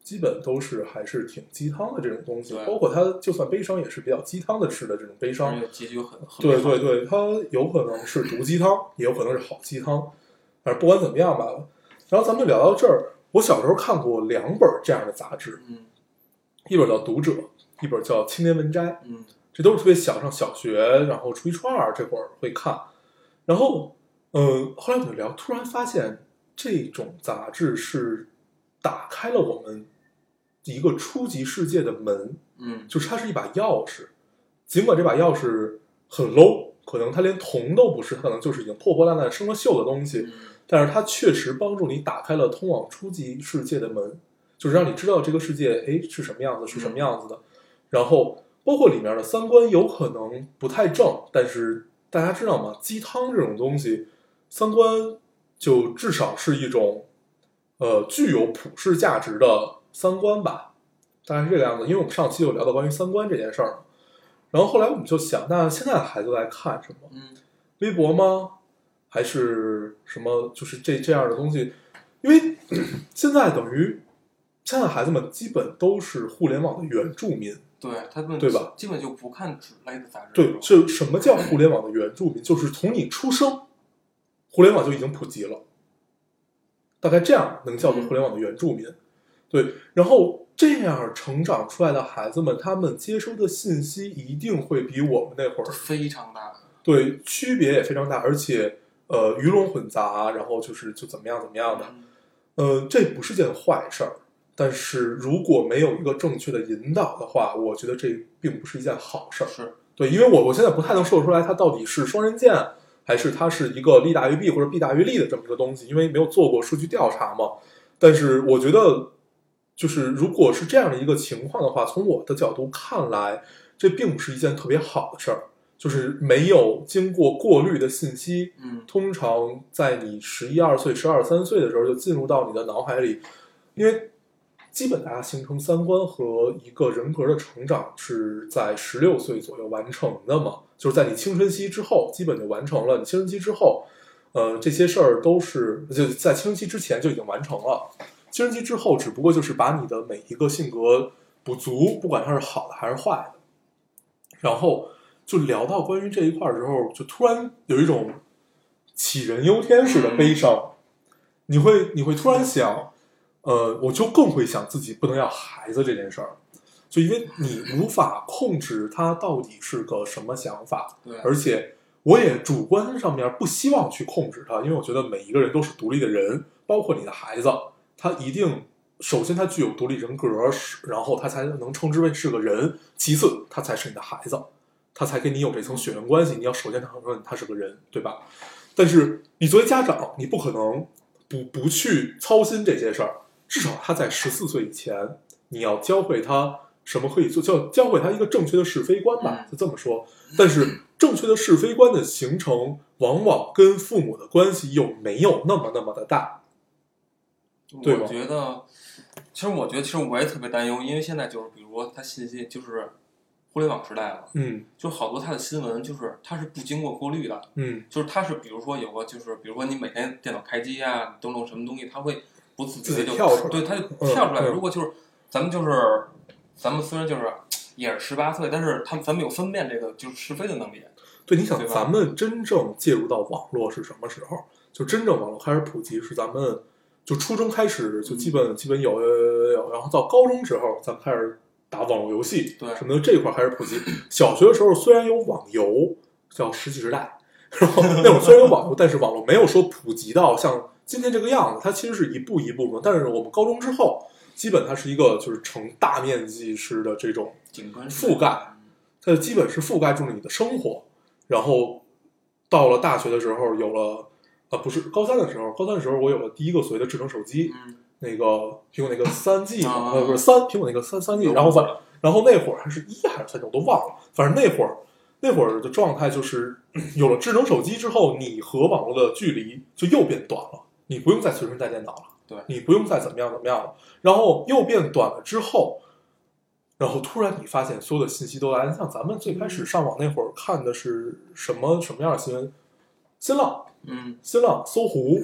基本都是还是挺鸡汤的这种东西。包括他就算悲伤，也是比较鸡汤的式的这种悲伤结局很很对对对，他有可能是毒鸡汤，也有可能是好鸡汤，反正不管怎么样吧。然后咱们聊到这儿，我小时候看过两本这样的杂志，嗯一本叫《读者》，一本叫《青年文摘》，嗯。这都是特别小，上小学，然后初一、初二这会儿会看。然后，嗯，后来我们聊，突然发现这种杂志是打开了我们一个初级世界的门，嗯。就是它是一把钥匙，尽管这把钥匙很 low，可能它连铜都不是，它可能就是已经破破烂烂、生了锈的东西，嗯。但是它确实帮助你打开了通往初级世界的门，就是让你知道这个世界哎是什么样子，是什么样子的。然后包括里面的三观有可能不太正，但是大家知道吗？鸡汤这种东西，三观就至少是一种呃具有普世价值的三观吧，大概是这个样子。因为我们上期有聊到关于三观这件事儿，然后后来我们就想，那现在的孩子在看什么？嗯微博吗？还是什么？就是这这样的东西，因为 [clears throat] 现在等于现在孩子们基本都是互联网的原住民。对他们对吧？基本就不看纸类的杂志，对，就什么叫互联网的原住民？就是从你出生，互联网就已经普及了，大概这样能叫做互联网的原住民。对，然后这样成长出来的孩子们，他们接收的信息一定会比我们那会儿非常大。对区别也非常大，而且呃鱼龙混杂，然后就是就怎么样怎么样的。嗯呃，这不是件坏事儿，但是如果没有一个正确的引导的话，我觉得这并不是一件好事儿。是，对，因为我我现在不太能说得出来它到底是双刃剑，还是它是一个利大于弊或者弊大于利的这么一个东西，因为没有做过数据调查嘛。但是我觉得，就是如果是这样的一个情况的话，从我的角度看来，这并不是一件特别好的事儿，就是没有经过过滤的信息，嗯通常在你十一二岁、十二三岁的时候就进入到你的脑海里，因为基本大家形成三观和一个人格的成长是在十六岁左右完成的嘛，就是在你青春期之后基本就完成了。你青春期之后，呃，这些事儿都是就在青春期之前就已经完成了，青春期之后只不过就是把你的每一个性格补足，不管它是好的还是坏的，然后就聊到关于这一块儿的时候，就突然有一种杞人忧天似的悲伤。你会你会突然想，呃，我就更会想自己不能要孩子这件事儿，就因为你无法控制他到底是个什么想法，对，而且我也主观上面不希望去控制他，因为我觉得每一个人都是独立的人，包括你的孩子，他一定首先他具有独立人格，是然后他才能称之为是个人，其次他才是你的孩子，他才跟你有这层血缘关系。你要首先承认他是个人，对吧？但是你作为家长，你不可能不不去操心这些事儿，至少他在十四岁以前，你要教会他什么可以做，教教会他一个正确的是非观吧，嗯就这么说。但是正确的是非观的形成，往往跟父母的关系又没有那么那么的大。对吧我觉得，其实我觉得，其实我也特别担忧，因为现在就是，比如说他信息就是互联网时代了，嗯就好多他的新闻就是他是不经过过滤的，嗯就是他是比如说有个就是比如说你每天电脑开机啊，登录什么东西，他会不自觉就跳出来对，他就嗯跳出来。嗯如果就是咱们就是咱们虽然就是也是十八岁，但是他们咱们有分辨这个就是是非的能力。对，你想咱们真正介入到网络是什么时候？就真正网络开始普及是咱们就初中开始就基本基本有有有有，然后到高中时候咱们开始打网络游戏，对什么的这一块开始普及。小学的时候虽然有网游，叫石器时代，然后 [laughs] 那会儿虽然有网游，但是网络没有说普及到像今天这个样子，它其实是一步一步的。但是我们高中之后，基本它是一个就是成大面积式的这种景观覆盖，它基本是覆盖住了你的生活。然后到了大学的时候，有了啊，不是高三的时候，高三的时候我有了第一个所谓的智能手机，嗯，那个苹果那个三 G 嘛，啊呃，不是三，苹果那个三三 G，然后反然后那会儿还是一还是三 G，我都忘了，反正那会儿那会儿的状态就是 [clears throat] 有了智能手机之后，你和网络的距离就又变短了，你不用再随身带电脑了，对你不用再怎么样怎么样了，然后又变短了之后。然后突然你发现所有的信息都来了，像咱们最开始上网那会儿看的是什么什么样的新闻？新浪，嗯，新浪、搜狐，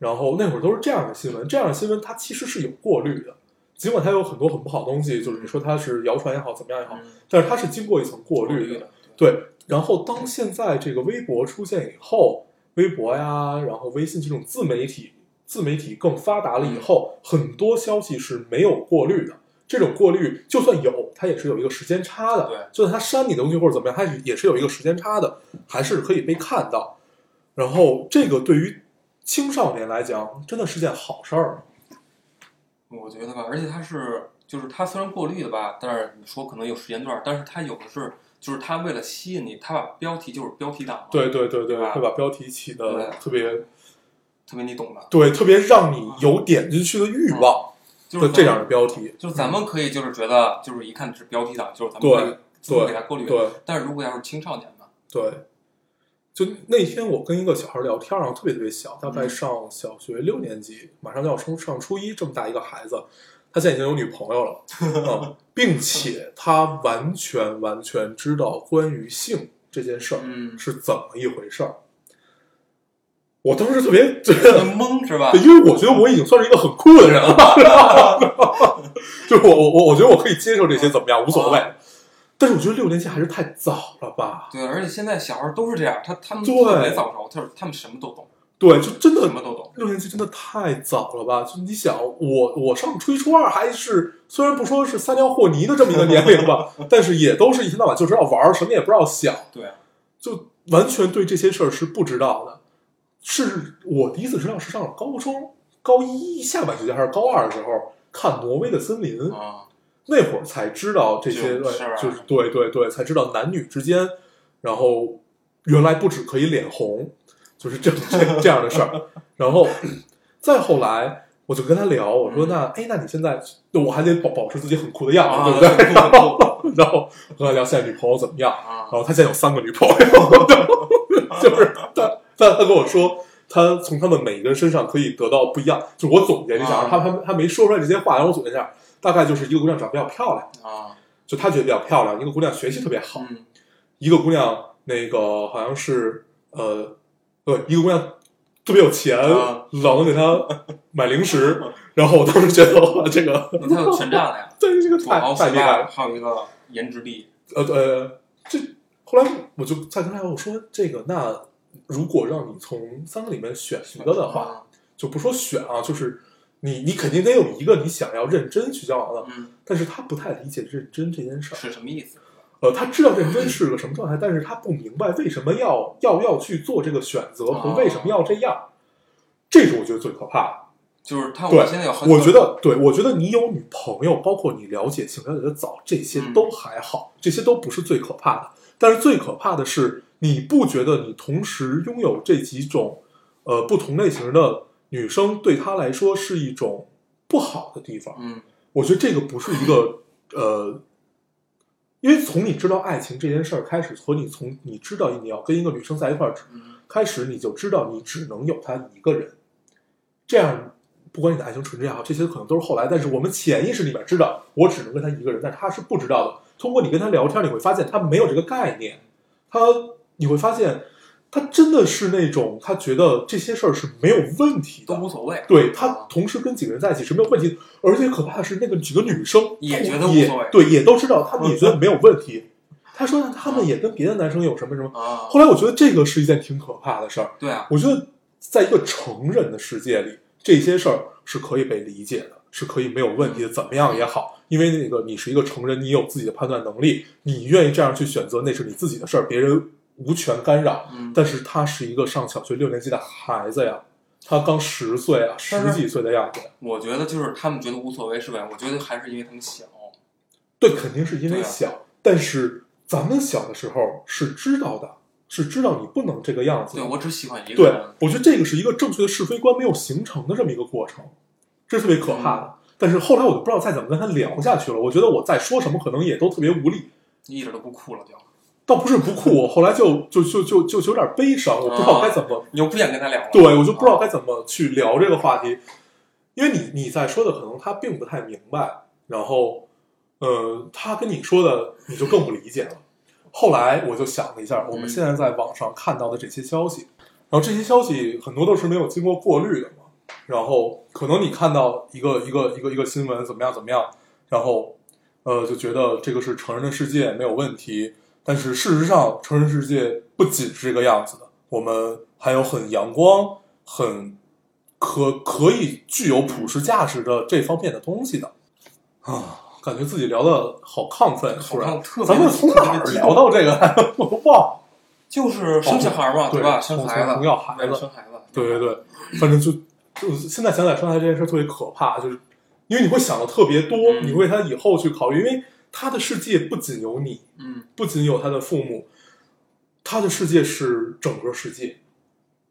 然后那会儿都是这样的新闻，这样的新闻它其实是有过滤的，尽管它有很多很不好的东西，就是你说它是谣传也好，怎么样也好，嗯但是它是经过一层过滤。的，对，然后当现在这个微博出现以后，微博呀，然后微信这种自媒体，自媒体更发达了以后，很多消息是没有过滤的。这种过滤就算有，它也是有一个时间差的。对就算它删你的东西或者怎么样，它也是有一个时间差的，还是可以被看到。然后这个对于青少年来讲，真的是件好事儿。我觉得吧，而且它是就是它虽然过滤的吧，但是你说可能有时间段，但是它有的是就是他为了吸引你，他把标题就是标题党嘛，对对对对，会把标题起的特别特别你懂的，对，特别让你有点进去的欲望就是这样的标题。就是咱们可以就是觉得就是一看是标题党，就是咱们对可以自动给它过滤。对但是如果要是青少年呢？对，就那天我跟一个小孩聊天，然后特别特别小，大概嗯上小学六年级，马上就要升上初一，这么大一个孩子，他现在已经有女朋友了，[laughs] 啊，并且他完全完全知道关于性这件事儿嗯，是怎么一回事儿。我当时特别觉得懵是吧？对，因为我觉得我已经算是一个很酷的人了，[laughs] 就是我我我我觉得我可以接受这些怎么样无所谓，但是我觉得六年级还是太早了吧？对，而且现在小孩都是这样，他他们对特别早熟，他他们什么都懂，对，就真的什么都懂。六年级真的太早了吧？就你想，我我上初一初二还是虽然不说是撒尿和泥的这么一个年龄吧，但是也都是一天到晚就知道玩，什么也不知道想，对，就完全对这些事儿是不知道的。是我第一次知道是上了高中高一下半学期还是高二的时候看《挪威的森林》啊，那会儿才知道这些，就是啊就是对对对，才知道男女之间，然后原来不止可以脸红，就是这这这样的事儿。然后再后来，我就跟他聊，我说那哎，那你现在，我还得保保持自己很酷的样子，啊对不对？[laughs] 然后然后跟他聊现在女朋友怎么样，啊然后他现在有三个女朋友，[laughs] 就是他他他跟我说。他从他们每一个人身上可以得到不一样，就我总结了一下，啊他他他没说出来这些话，然后我总结一下，大概就是一个姑娘长得比较漂亮，啊，就他觉得比较漂亮；一个姑娘学习特别好；嗯一个姑娘那个好像是呃，对，一个姑娘特别有钱，啊老能给她买零食。然后我当时觉得哇，这个他有权杖了呀，[laughs] 对这个土太豪太厉害了。还有一个颜值力，呃呃，这后来我就再跟他聊，我说这个那如果让你从三个里面选一个的话，就不说选啊，就是你你肯定得有一个你想要认真去交往的，嗯，但是他不太理解认真这件事儿。是什么意思？呃，他知道认真是个什么状态，但是他不明白为什么要要要去做这个选择和为什么要这样，这是我觉得最可怕的。就是他，现在有很，我觉得，对我觉得你有女朋友，包括你了解性了解的早，这些嗯都还好，这些都不是最可怕的。但是最可怕的是，你不觉得你同时拥有这几种呃不同类型的女生，对他来说是一种不好的地方？嗯我觉得这个不是一个呃，因为从你知道爱情这件事儿开始，和你从你知道你要跟一个女生在一块儿嗯开始，你就知道你只能有她一个人。这样，不管你的爱情纯真也好，这些可能都是后来，但是我们潜意识里面知道，我只能跟她一个人，但是她是不知道的。通过你跟她聊天，你会发现她没有这个概念，她你会发现，她真的是那种他觉得这些事儿是没有问题的，都无所谓。对他同时跟几个人在一起是没有问题的，而且可怕的是那个几个女生也觉得无所谓对，也都知道，他们也觉得没有问题。他说他们也跟别的男生有什么什么。啊，后来我觉得这个是一件挺可怕的事儿。对啊，我觉得在一个成人的世界里，这些事儿是可以被理解的，是可以没有问题的。怎么样也好，因为那个你是一个成人，你有自己的判断能力，你愿意这样去选择，那是你自己的事儿，别人无权干扰。嗯，但是他是一个上小学六年级的孩子呀，他刚十岁啊，十几岁的样子。我觉得就是他们觉得无所谓是吧？我觉得还是因为他们小。对，肯定是因为小，但是咱们小的时候是知道的，是知道你不能这个样子。对我只喜欢一个对。我觉得这个是一个正确的是非观没有形成的这么一个过程，这是特别可怕嗯的。但是后来我就不知道再怎么跟他聊下去了。我觉得我再说什么可能也都特别无力，你一点都不酷了就，倒不是不酷，我后来就就就就就就有点悲伤，我不知道该怎么你又不想跟他聊了。对，我就不知道该怎么去聊这个话题，因为你你在说的可能他并不太明白，然后，呃，他跟你说的你就更不理解了。后来我就想了一下，我们嗯。现在在网上看到的这些消息，然后这些消息很多都是没有经过过滤的嘛，然后可能你看到一个一个一个一个新闻怎么样怎么样，然后，呃，就觉得这个是成人的世界没有问题，但是事实上，成人世界不仅是这个样子的，我们还有很阳光、很可可以具有普世价值的这方面的东西的啊。感觉自己聊的好亢奋，突然咱们从哪儿聊到这个来的？我 [laughs] 忘了。就是生小孩嘛，对吧？从生孩子，从要孩子生孩子。对对对，反正就就现在想起来生孩子这件事特别可怕，就是因为你会想的特别多，嗯你为他以后去考虑，因为他的世界不仅有你，嗯，不仅有他的父母，他的世界是整个世界。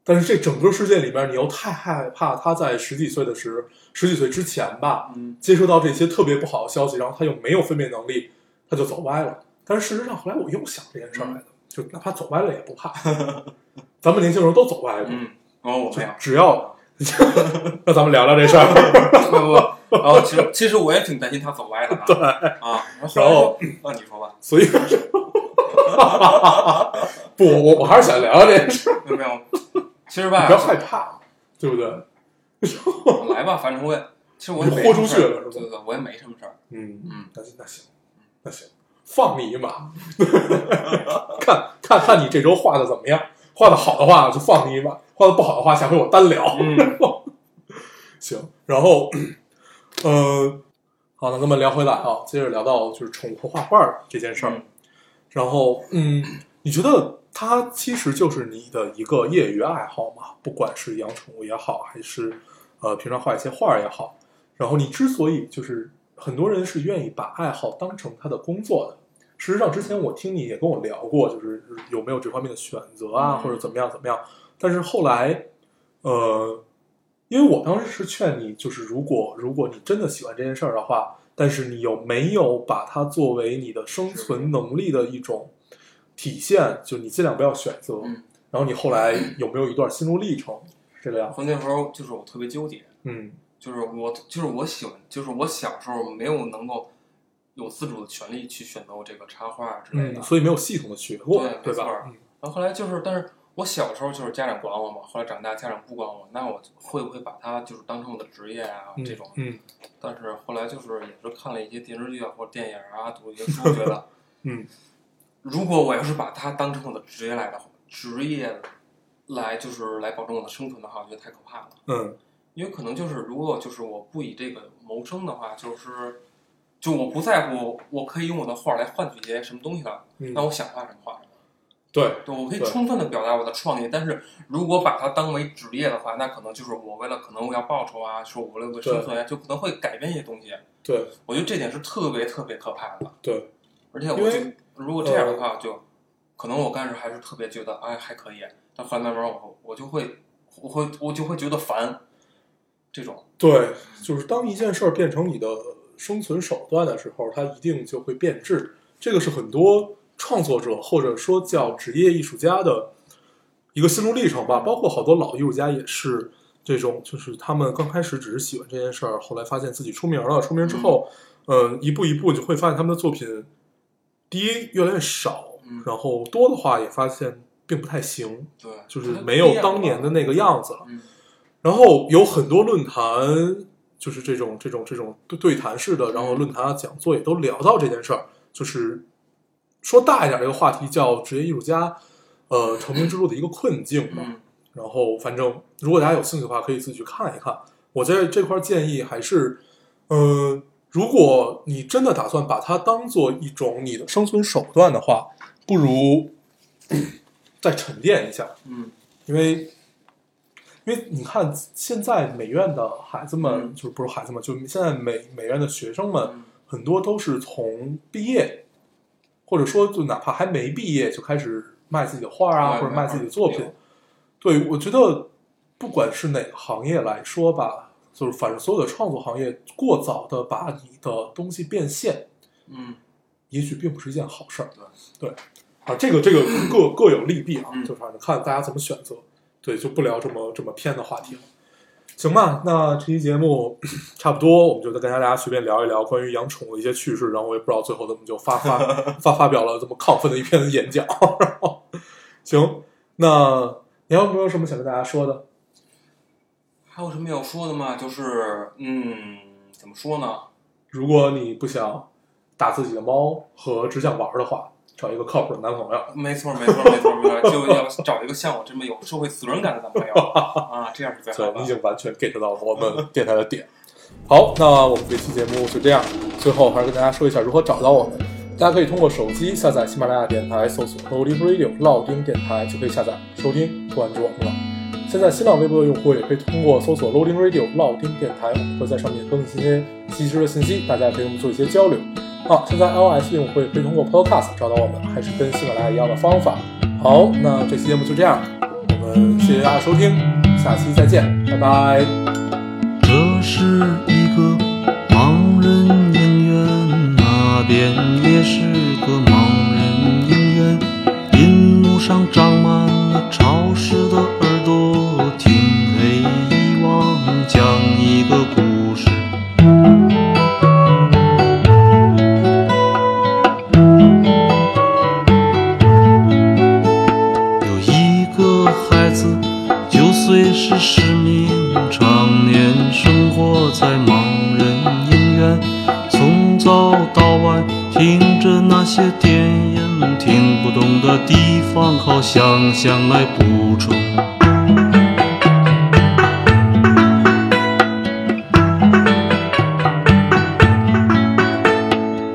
但是这整个世界里边，你又太害怕他在十几岁的时，十几岁之前吧，嗯，接收到这些特别不好的消息，然后他又没有分辨能力，他就走歪了。但是事实上，后来我又想这件事儿来的，就哪怕走歪了也不怕，咱们年轻人都走歪了，嗯，哦，我就没有，只要，[laughs] 那咱们聊聊这事儿。不不不，然 [laughs] 后其实其实我也挺担心他走歪了啊。对啊，然后后来说，那你说吧，所以，[laughs] 不，我我还是想聊聊这件事有没有，其实你吧不要，害怕，对不对？我 [laughs] 来吧，反正我也，其实我也豁出去了是吧对对对，我也没什么事儿。嗯嗯，那行那行那行，放你一马，看看看你这周画的怎么样，画的好的话就放你一马，画的不好的话下回我单聊。嗯，行，然后，呃，好，那咱们聊回来啊，接着聊到就是宠物画画这件事儿。嗯然后，嗯，你觉得它其实就是你的一个业余爱好嘛？不管是养宠物也好，还是呃平常画一些画也好。然后你之所以就是很多人是愿意把爱好当成他的工作的。事实上，之前我听你也跟我聊过，就是有没有这方面的选择啊，嗯或者怎么样怎么样。但是后来，呃，因为我当时是劝你，就是如果如果你真的喜欢这件事儿的话，但是你有没有把它作为你的生存能力的一种体现？就你尽量不要选择。嗯然后你后来有没有一段心路历程？这个样那时候就是我特别纠结，嗯就是我就是我喜欢，就是我小时候没有能够有自主的权利去选择我这个插画之类的。嗯，所以没有系统的学过，对吧？嗯然后后来就是，但是我小时候就是家长管我嘛，后来长大家长不管我，那我会不会把它就是当成我的职业啊、嗯这种？嗯但是后来就是也是看了一些电视剧啊或者电影啊，读一些书，[laughs] 觉得嗯如果我要是把它当成我的职业来的话，职业来就是来保证我的生存的话，我觉得太可怕了。嗯因为可能就是如果就是我不以这个谋生的话，就是就我不在乎，我可以用我的画来换取一些什么东西了，嗯那我想画什么画什么。对，对，我可以充分的表达我的创意，但是如果把它当为职业的话，那可能就是我为了可能我要报酬啊，说我为了生存啊，就可能会改变一些东西。对我觉得这点是特别特别可怕的。对，而且我如果这样的话，就可能我刚开始还是特别觉得哎还可以，但后来慢慢我我就会我会我就会觉得烦，这种对，就是当一件事儿变成你的生存手段的时候，它一定就会变质。这个是很多创作者或者说叫职业艺术家的一个心路历程吧。包括好多老艺术家也是这种，就是他们刚开始只是喜欢这件事儿，后来发现自己出名了，出名之后，嗯，一步一步就会发现他们的作品，第一越来越少嗯，然后多的话也发现并不太行，对，就是没有当年的那个样子了。嗯然后有很多论坛，就是这种这种这种对对谈式的，然后论坛啊讲座也都聊到这件事儿，就是说大一点这个话题叫职业艺术家，呃，成名之路的一个困境嘛。嗯然后反正如果大家有兴趣的话，可以自己去看一看。我在这块儿建议还是，呃，如果你真的打算把它当做一种你的生存手段的话，不如 [clears throat] 再沉淀一下。嗯因为因为你看现在美院的孩子们，嗯就是不是孩子们，就现在美美院的学生们，嗯很多都是从毕业，或者说就哪怕还没毕业就开始卖自己的画啊，或者卖自己的作品对。我觉得不管是哪个行业来说吧，就是反正所有的创作行业，过早的把你的东西变现，嗯也许并不是一件好事儿。对对，啊，这个这个各各有利弊啊，嗯就反正看大家怎么选择。对，就不聊这么这么偏的话题了。行吧，那这期节目 [coughs] 差不多，我们就再跟大家随便聊一聊关于养宠的一些趣事，然后我也不知道最后怎么就发发 [laughs] 发发表了这么亢奋的一篇演讲。[laughs] 然后，行，那你还有没有什么想跟大家说的？还有什么要说的吗？就是嗯，怎么说呢？如果你不想打自己的猫和只想玩的话，找一个靠谱的男朋友。没错，没错，没错，没错，就要找一个像我这么有社会责任感的男朋友啊，这样是最好的对你已。经完全 get 到了我们电台的点。好，那我们这期节目就这样。最后还是跟大家说一下如何找到我们。大家可以通过手机下载喜马拉雅电台，搜索 Loading Radio 老丁电台就可以下载收听关注我们了。现在新浪微博的用户也可以通过搜索 Loading Radio 老丁电台，我们会在上面更新一些及时的信息，大家也可以跟我们做一些交流。啊，现在 iOS 用户也可以通过 Podcast 找到我们，还是跟喜马拉雅一样的方法。好，那这期节目就这样，我们谢谢大家收听，下期再见，拜拜。这是一个盲人影院，那边也是个盲人影院。银幕上长满了潮湿的耳朵，岁时失明，常年生活在盲人影院，从早到晚听着那些电影，听不懂的地方靠想象来补充。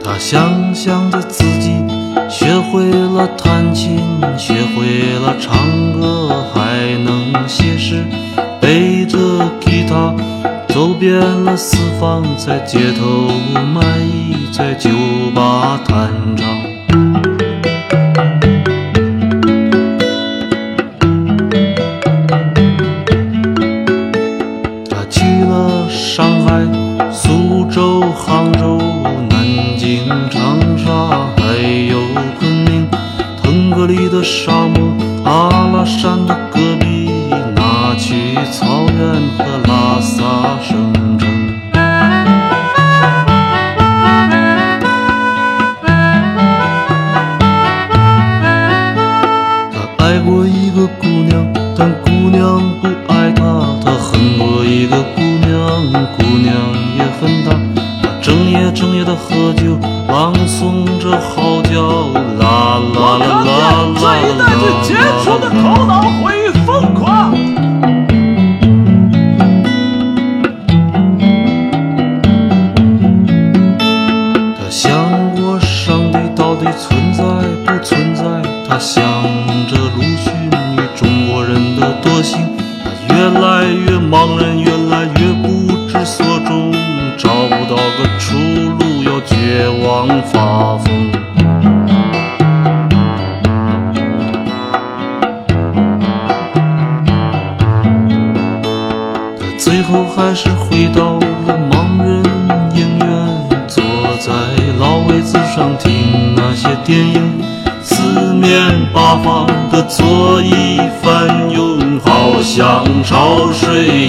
他想象着自己学会了弹琴，学会了唱歌，还能写诗，背着吉他走遍了四方，在街头卖艺，在酒吧弹唱。想？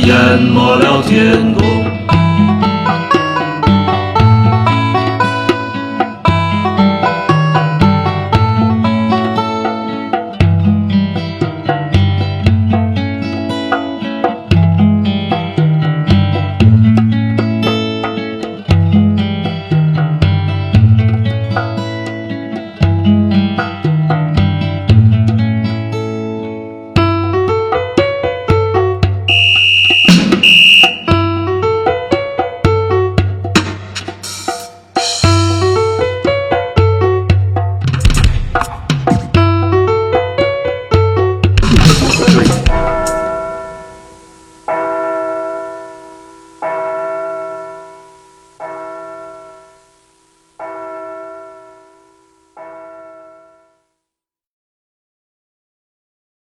淹没了天空。